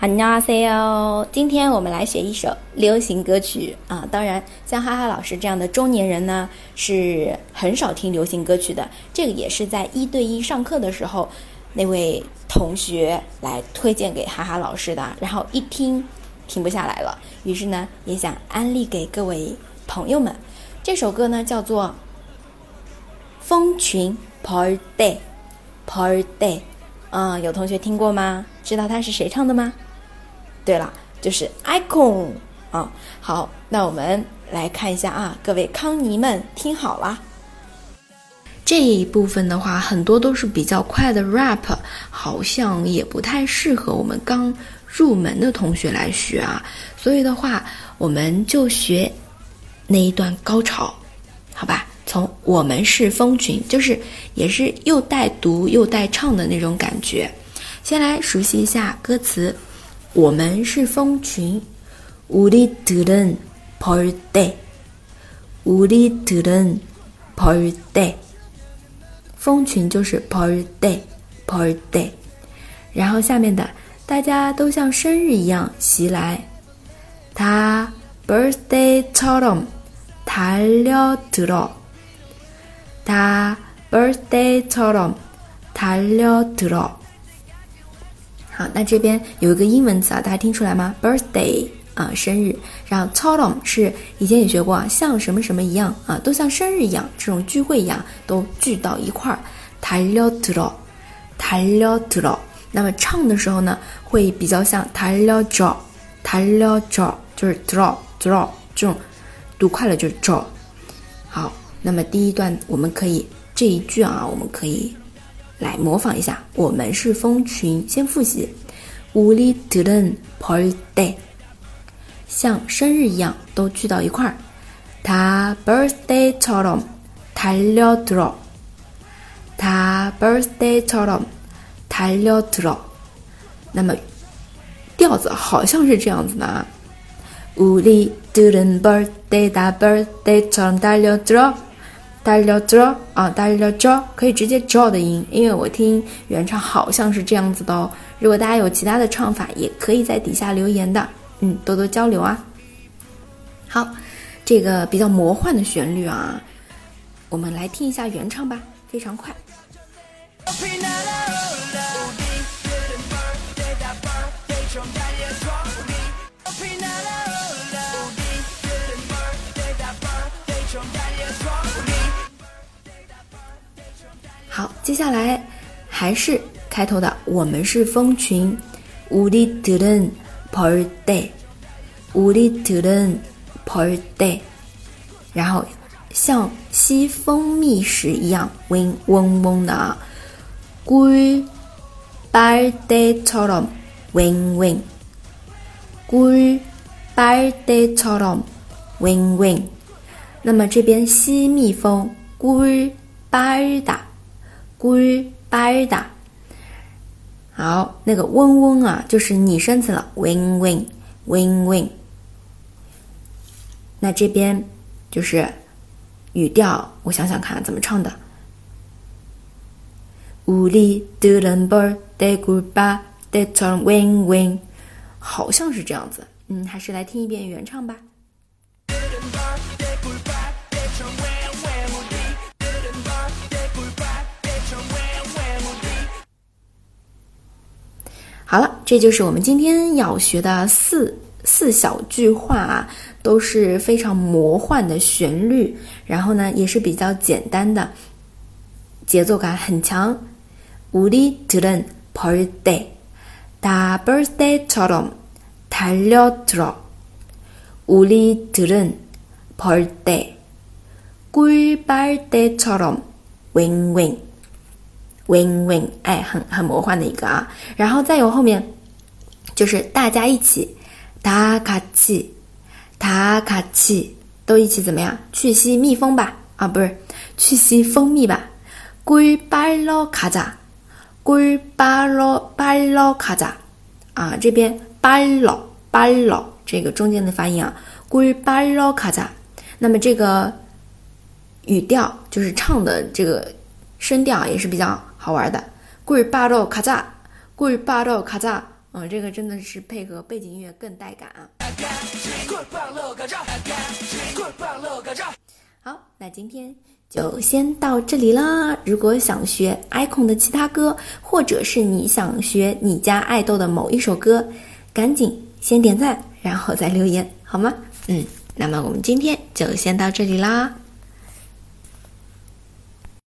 안녕하세요。今天我们来学一首流行歌曲啊。当然，像哈哈老师这样的中年人呢，是很少听流行歌曲的。这个也是在一对一上课的时候，那位同学来推荐给哈哈老师的。然后一听，停不下来了。于是呢，也想安利给各位朋友们。这首歌呢，叫做《蜂群 Party Party》啊。有同学听过吗？知道他是谁唱的吗？ 对了，就是 icon 啊。好，那我们来看一下啊，各位康尼们听好了。这一部分的话，很多都是比较快的 rap，好像也不太适合我们刚入门的同学来学啊。所以的话，我们就学那一段高潮，好吧？从我们是蜂群，就是也是又带读又带唱的那种感觉。先来熟悉一下歌词。 我们是蜂群，우리들은벌 떼， 우리들은벌 떼。 蜂群就是벌 떼， 벌 떼。 然后下面的，大家都像生日一样袭来，다 birthday 처럼달려들 어， 다 birthday 처럼달려들 어。 好，那这边有一个英文词啊，大家听出来吗？Birthday 啊，生日。然后 t o t o m 是以前也学过啊，像什么什么一样啊，都像生日一样，这种聚会一样，都聚到一块儿。달려들 어， 달려들 어。 那么唱的时候呢，会比较像달려 줘， 달려 줘， 就是 draw draw 这种读快了就是 draw。好，那么第一段我们可以这一句啊，我们可以。 来模仿一下，我们是蜂群。先复习，우리들은벌 떼， 像生日一样都聚到一块儿。다 birthday 처럼달려들 어， 다 birthday 처럼달려들 어。 那么调子好像是这样子的啊，우리들은벌떼다벌떼처럼달려들 어。 大了 draw 啊，大了 draw 可以直接嚼的音，因为我听原唱好像是这样子的哦。如果大家有其他的唱法，也可以在底下留言的，嗯，多多交流啊。好，这个比较魔幻的旋律啊，我们来听一下原唱吧，非常快。接下来还是开头的，我们是蜂群，우리들은벌 떼， 우리들은벌 떼， 然后像吸蜂蜜时一样，嗡嗡嗡的啊，꿀빨대처럼嗡嗡，꿀빨대처럼嗡嗡。那么这边吸蜜蜂，꿀빨 다。 꿀巴다好，那个嗡嗡啊，就是拟声词了，嗡嗡嗡嗡。那这边就是语调，我想想看怎么唱的。우리들은벌떼굴바떼처럼嗡嗡，好像是这样子。嗯，还是来听一遍原唱吧。 好了，这就是我们今天要学的四四小句话啊，都是非常魔幻的旋律，然后呢也是比较简单的，节奏感很强。우리들은벌떼다벌떼처럼달려들 어。 우리들은벌떼꿀빨대처럼윙윙 win win，哎，很很魔幻的一个啊，然后再有后面，就是大家一起，打卡器，打卡器，都一起怎么样？去吸蜜蜂吧，啊，不是，去吸蜂蜜吧。꿀빨러가 자， 꿀빨러빨러가 자， 啊，这边빨러빨러这个中间的发音啊，꿀빨러가 자。 那么这个语调就是唱的这个声调也是比较。 好玩的，过于霸卡扎，过于霸卡扎，嗯，这个真的是配合背景音乐更带感啊。好，那今天就先到这里啦。如果想学 Icon 的其他歌，或者是你想学你家爱豆的某一首歌，赶紧先点赞，然后再留言，好吗？嗯，那么我们今天就先到这里啦。